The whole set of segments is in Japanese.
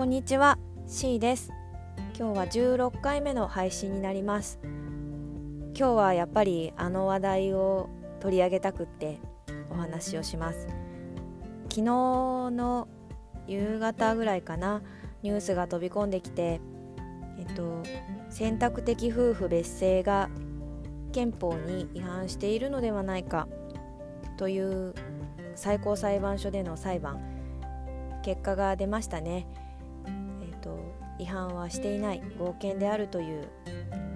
こんにちは C です。今日は16回目の配信になります。今日はやっぱりあの話題を取り上げたくってお話をします。昨日の夕方ぐらいかなニュースが飛び込んできてえっと選択的夫婦別姓が憲法に違反しているのではないかという最高裁判所での裁判結果が出ましたね。違反はしていない合憲であるという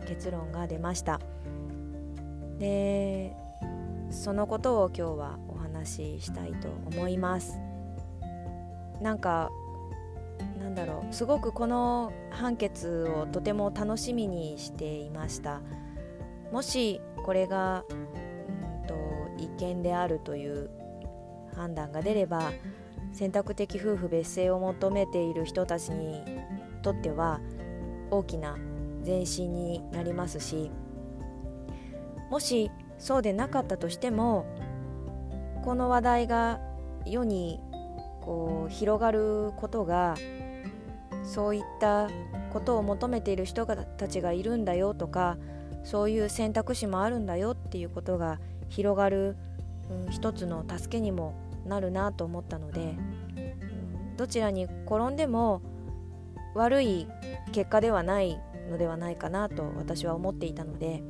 結論が出ました。でそのことを今日はお話ししたいと思います。なんかなんだろうすごくこの判決をとても楽しみにしていましたもしこれがうんと違憲であるという判断が出れば選択的夫婦別姓を求めている人たちにとっては大きな前進になりますしもしそうでなかったとしてもこの話題が世にこう広がることがそういったことを求めている人たちがいるんだよとかそういう選択肢もあるんだよっていうことが広がる、うん、一つの助けにもなるなと思ったので、うん、どちらに転んでも悪い結果ではないのではないかなと私は思っていたので、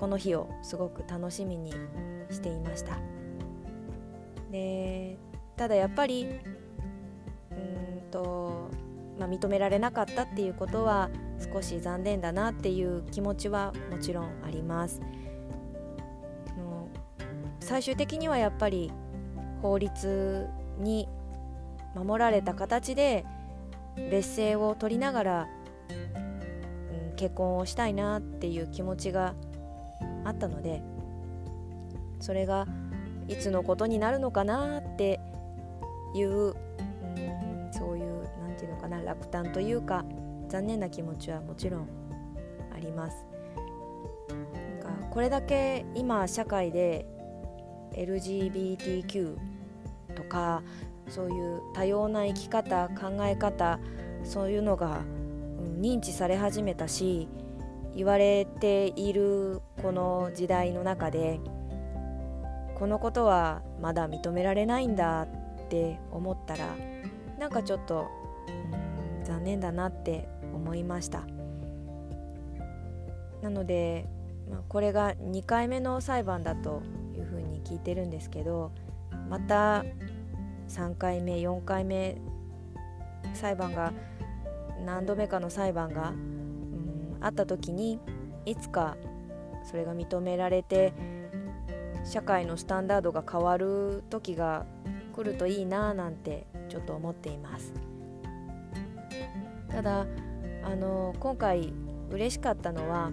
この日をすごく楽しみにしていましたでただやっぱりうんと、まあ、認められなかったっていうことは少し残念だなっていう気持ちはもちろんあります。最終的にはやっぱり法律に守られた形で別姓を取りながら、うん、結婚をしたいなっていう気持ちがあったのでそれがいつのことになるのかなっていう、うん、そういう何て言うのかな落胆というか残念な気持ちはもちろんあります。なんかこれだけ今社会で LGBTQ とかそういう多様な生き方考え方そういうのが、うん、認知され始めたし言われているこの時代の中でこのことはまだ認められないんだって思ったらなんかちょっと、うん、残念だなって思いました。なので、まあ、これが2回目の裁判だというふうに聞いてるんですけどまた3回目4回目裁判が何度目かの裁判が、うん、あった時にいつかそれが認められて社会のスタンダードが変わる時が来るといいななんてちょっと思っています。ただあの今回嬉しかったのは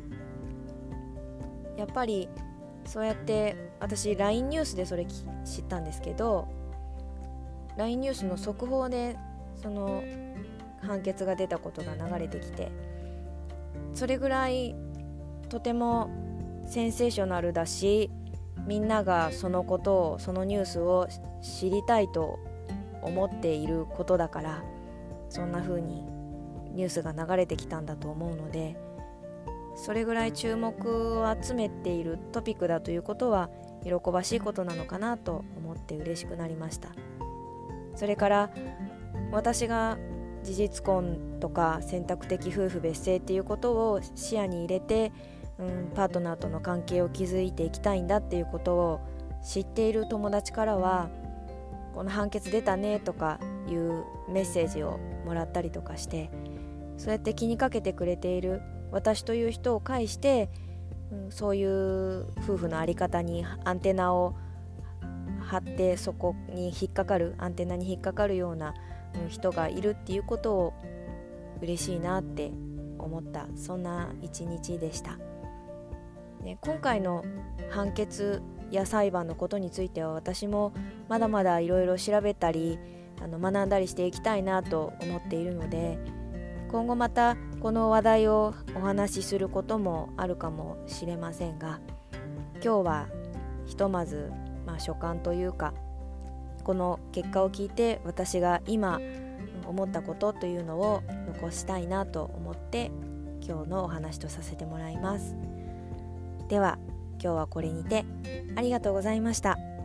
やっぱりそうやって私 LINE ニュースでそれ知ったんですけど LINE ニュースの速報でその判決が出たことが流れてきてそれぐらいとてもセンセーショナルだしみんながそのことをそのニュースを知りたいと思っていることだからそんな風にニュースが流れてきたんだと思うのでそれぐらい注目を集めているトピックだということは喜ばしいことなのかなと思って嬉しくなりました。それから私が事実婚とか選択的夫婦別姓っていうことを視野に入れて、うん、パートナーとの関係を築いていきたいんだっていうことを知っている友達からはこの判決出たねとかいうメッセージをもらったりとかしてそうやって気にかけてくれている私という人を介して、うん、そういう夫婦の在り方にアンテナを張ってそこに引っかかるアンテナに引っかかるような、人がいるっていうことを嬉しいなって思ったそんな一日でした。ね、今回の判決や裁判のことについては私もまだまだいろいろ調べたりあの学んだりしていきたいなと思っているので今後またこの話題をお話しすることもあるかもしれませんが今日はひとまず、まあ、所感というかこの結果を聞いて私が今思ったことというのを残したいなと思って今日のお話とさせてもらいますでは今日はこれにてありがとうございました。